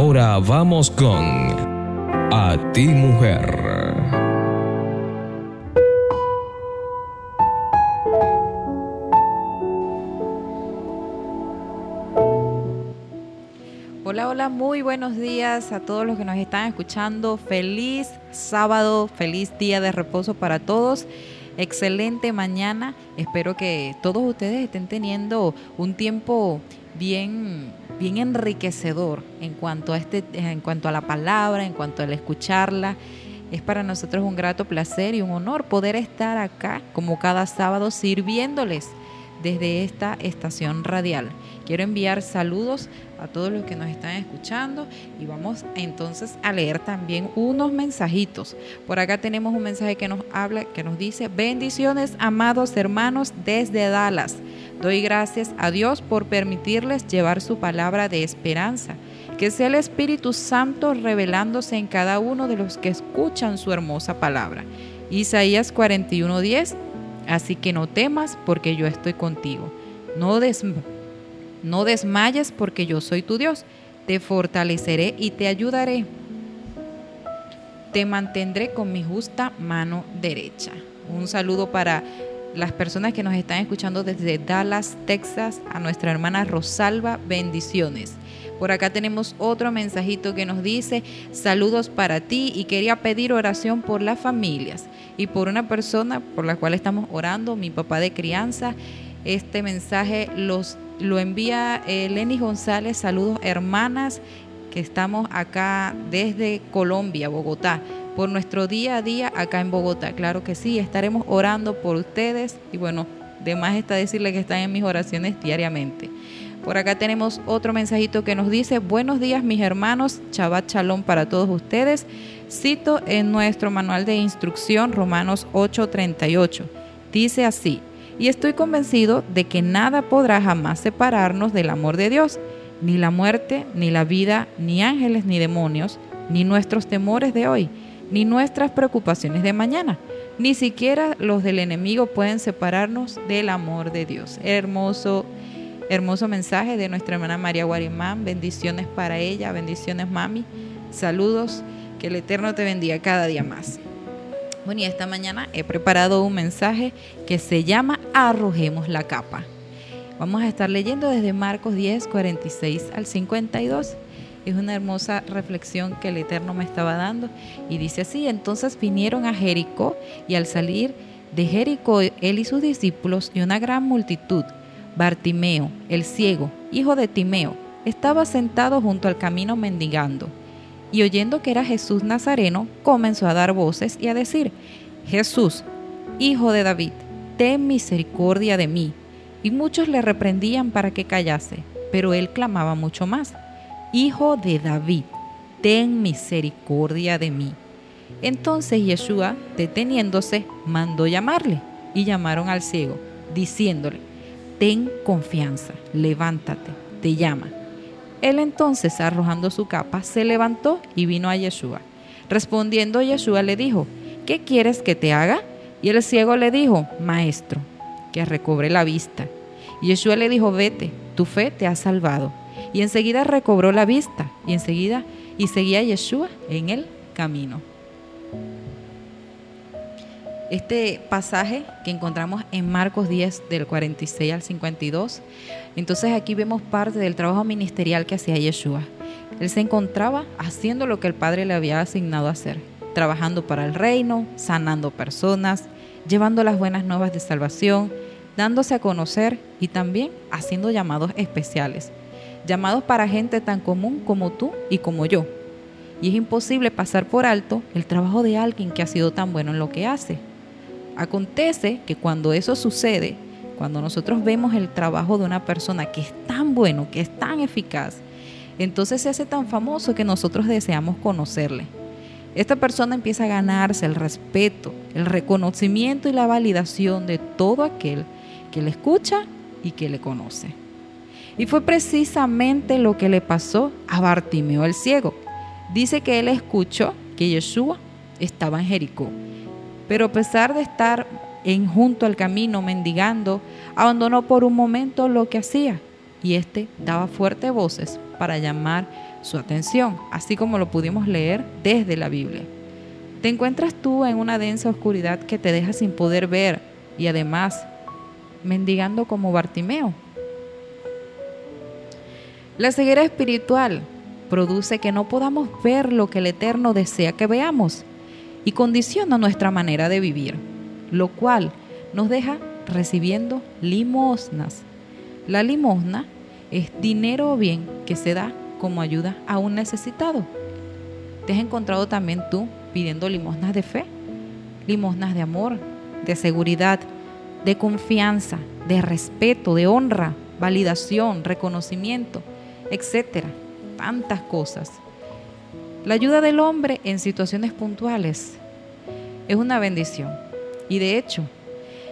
Ahora vamos con A ti mujer. Hola, hola, muy buenos días a todos los que nos están escuchando. Feliz sábado, feliz día de reposo para todos. Excelente mañana. Espero que todos ustedes estén teniendo un tiempo bien bien enriquecedor en cuanto a este en cuanto a la palabra, en cuanto al escucharla. Es para nosotros un grato placer y un honor poder estar acá como cada sábado sirviéndoles desde esta estación radial. Quiero enviar saludos a todos los que nos están escuchando y vamos entonces a leer también unos mensajitos. Por acá tenemos un mensaje que nos habla, que nos dice, bendiciones amados hermanos desde Dallas. Doy gracias a Dios por permitirles llevar su palabra de esperanza. Que sea el Espíritu Santo revelándose en cada uno de los que escuchan su hermosa palabra. Isaías 41:10. Así que no temas porque yo estoy contigo. No, desmayes porque yo soy tu Dios. Te fortaleceré y te ayudaré. Te mantendré con mi justa mano derecha. Un saludo para las personas que nos están escuchando desde Dallas, Texas, a nuestra hermana Rosalba, bendiciones. Por acá tenemos otro mensajito que nos dice, saludos para ti y quería pedir oración por las familias y por una persona por la cual estamos orando, mi papá de crianza. Este mensaje los, lo envía eh, Lenny González, saludos hermanas estamos acá desde Colombia, Bogotá por nuestro día a día acá en Bogotá. Claro que sí, estaremos orando por ustedes y bueno, de más está decirle que están en mis oraciones diariamente. Por acá tenemos otro mensajito que nos dice, buenos días mis hermanos, Chabat Chalón para todos ustedes. Cito en nuestro manual de instrucción Romanos 8:38. Dice así, y estoy convencido de que nada podrá jamás separarnos del amor de Dios, ni la muerte, ni la vida, ni ángeles, ni demonios, ni nuestros temores de hoy ni nuestras preocupaciones de mañana. Ni siquiera los del enemigo pueden separarnos del amor de Dios. Hermoso, hermoso mensaje de nuestra hermana María Guarimán. Bendiciones para ella, bendiciones mami. Saludos, que el Eterno te bendiga cada día más. Bueno, y esta mañana he preparado un mensaje que se llama Arrojemos la capa. Vamos a estar leyendo desde Marcos 10, 46 al 52. Es una hermosa reflexión que el Eterno me estaba dando. Y dice así, entonces vinieron a Jericó y al salir de Jericó él y sus discípulos y una gran multitud, Bartimeo, el ciego, hijo de Timeo, estaba sentado junto al camino mendigando. Y oyendo que era Jesús Nazareno, comenzó a dar voces y a decir, Jesús, hijo de David, ten misericordia de mí. Y muchos le reprendían para que callase, pero él clamaba mucho más Hijo de David, ten misericordia de mí. Entonces Yeshua, deteniéndose, mandó llamarle y llamaron al ciego, diciéndole, ten confianza, levántate, te llama. Él entonces, arrojando su capa, se levantó y vino a Yeshua. Respondiendo Yeshua le dijo, ¿qué quieres que te haga? Y el ciego le dijo, Maestro, que recobre la vista. Y Yeshua le dijo, vete, tu fe te ha salvado y enseguida recobró la vista y enseguida y seguía Yeshua en el camino. Este pasaje que encontramos en Marcos 10 del 46 al 52, entonces aquí vemos parte del trabajo ministerial que hacía Yeshua. Él se encontraba haciendo lo que el Padre le había asignado hacer, trabajando para el reino, sanando personas, llevando las buenas nuevas de salvación, dándose a conocer y también haciendo llamados especiales llamados para gente tan común como tú y como yo. Y es imposible pasar por alto el trabajo de alguien que ha sido tan bueno en lo que hace. Acontece que cuando eso sucede, cuando nosotros vemos el trabajo de una persona que es tan bueno, que es tan eficaz, entonces se hace tan famoso que nosotros deseamos conocerle. Esta persona empieza a ganarse el respeto, el reconocimiento y la validación de todo aquel que le escucha y que le conoce. Y fue precisamente lo que le pasó a Bartimeo el ciego. Dice que él escuchó que Yeshua estaba en Jericó, pero a pesar de estar en junto al camino mendigando, abandonó por un momento lo que hacía y éste daba fuertes voces para llamar su atención, así como lo pudimos leer desde la Biblia. ¿Te encuentras tú en una densa oscuridad que te deja sin poder ver y además mendigando como Bartimeo? La ceguera espiritual produce que no podamos ver lo que el Eterno desea que veamos y condiciona nuestra manera de vivir, lo cual nos deja recibiendo limosnas. La limosna es dinero o bien que se da como ayuda a un necesitado. ¿Te has encontrado también tú pidiendo limosnas de fe? Limosnas de amor, de seguridad, de confianza, de respeto, de honra, validación, reconocimiento, etcétera. Tantas cosas. La ayuda del hombre en situaciones puntuales es una bendición. Y de hecho,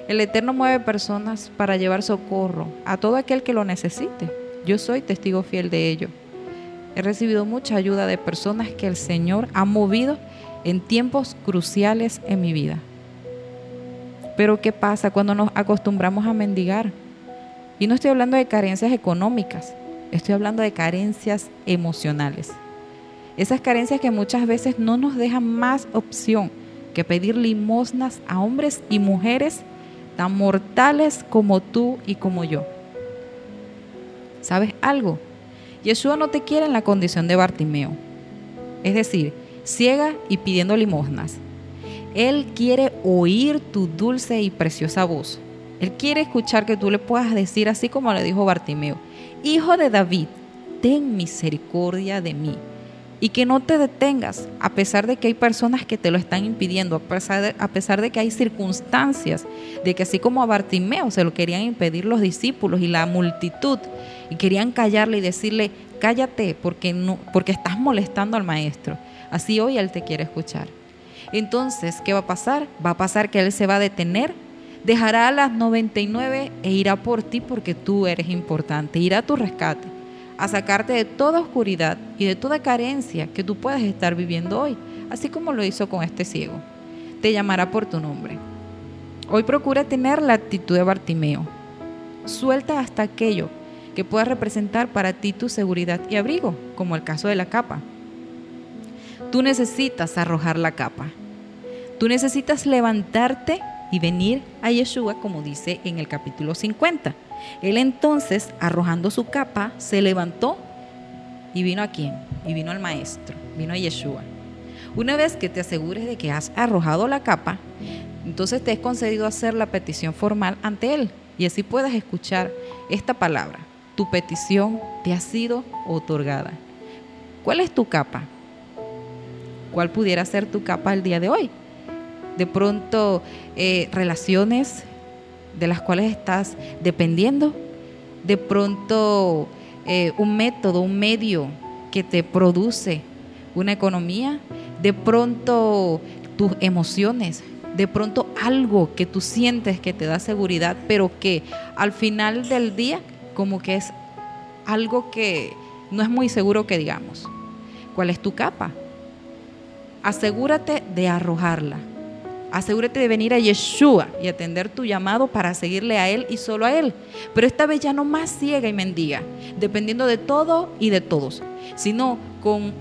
el Eterno mueve personas para llevar socorro a todo aquel que lo necesite. Yo soy testigo fiel de ello. He recibido mucha ayuda de personas que el Señor ha movido en tiempos cruciales en mi vida. Pero ¿qué pasa cuando nos acostumbramos a mendigar? Y no estoy hablando de carencias económicas, estoy hablando de carencias emocionales. Esas carencias que muchas veces no nos dejan más opción que pedir limosnas a hombres y mujeres tan mortales como tú y como yo. ¿Sabes algo? Yeshua no te quiere en la condición de Bartimeo, es decir, ciega y pidiendo limosnas. Él quiere oír tu dulce y preciosa voz. Él quiere escuchar que tú le puedas decir así como le dijo Bartimeo, Hijo de David, ten misericordia de mí y que no te detengas, a pesar de que hay personas que te lo están impidiendo, a pesar, de, que hay circunstancias, de que así como a Bartimeo se lo querían impedir los discípulos y la multitud, y querían callarle y decirle, cállate porque, no, porque estás molestando al maestro. Así hoy él te quiere escuchar. Entonces, ¿qué va a pasar? Va a pasar que él se va a detener, dejará a las 99 e irá por ti porque tú eres importante, irá a tu rescate a sacarte de toda oscuridad y de toda carencia que tú puedas estar viviendo hoy, así como lo hizo con este ciego. Te llamará por tu nombre. Hoy procura tener la actitud de Bartimeo. Suelta hasta aquello que pueda representar para ti tu seguridad y abrigo, como el caso de la capa. Tú necesitas arrojar la capa. Tú necesitas levantarte y venir a Yeshua, como dice en el capítulo 50 él entonces, arrojando su capa, se levantó y vino a quién? Y vino al maestro, vino a Yeshua. Una vez que te asegures de que has arrojado la capa, entonces te es concedido hacer la petición formal ante Él y así puedas escuchar esta palabra. Tu petición te ha sido otorgada. ¿Cuál es tu capa? ¿Cuál pudiera ser tu capa el día de hoy? De pronto, eh, relaciones de las cuales estás dependiendo. De pronto eh, un método, un medio que te produce una economía. De pronto tus emociones. De pronto algo que tú sientes que te da seguridad, pero que al final del día como que es algo que no es muy seguro que digamos. ¿Cuál es tu capa? Asegúrate de arrojarla Asegúrate de venir a Yeshua y atender tu llamado para seguirle a Él y solo a Él. Pero esta vez ya no más ciega y mendiga, dependiendo de todo y de todos, sino con,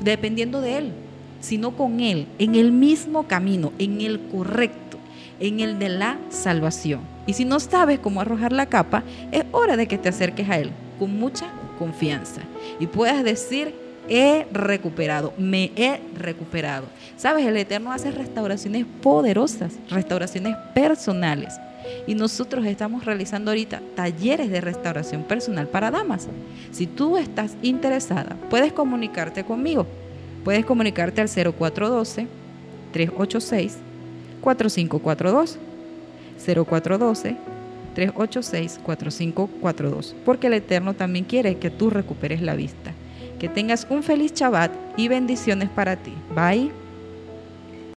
dependiendo de Él, sino con Él, en el mismo camino, en el correcto, en el de la salvación. Y si no sabes cómo arrojar la capa, es hora de que te acerques a Él con mucha confianza y puedas decir, he recuperado, me he recuperado. Sabes, el Eterno hace restauraciones poderosas, restauraciones personales. Y nosotros estamos realizando ahorita talleres de restauración personal para damas. Si tú estás interesada, puedes comunicarte conmigo. Puedes comunicarte al 0412 386 4542. 0412 386 4542. Porque el Eterno también quiere que tú recuperes la vista. Que tengas un feliz Shabbat y bendiciones para ti. Bye.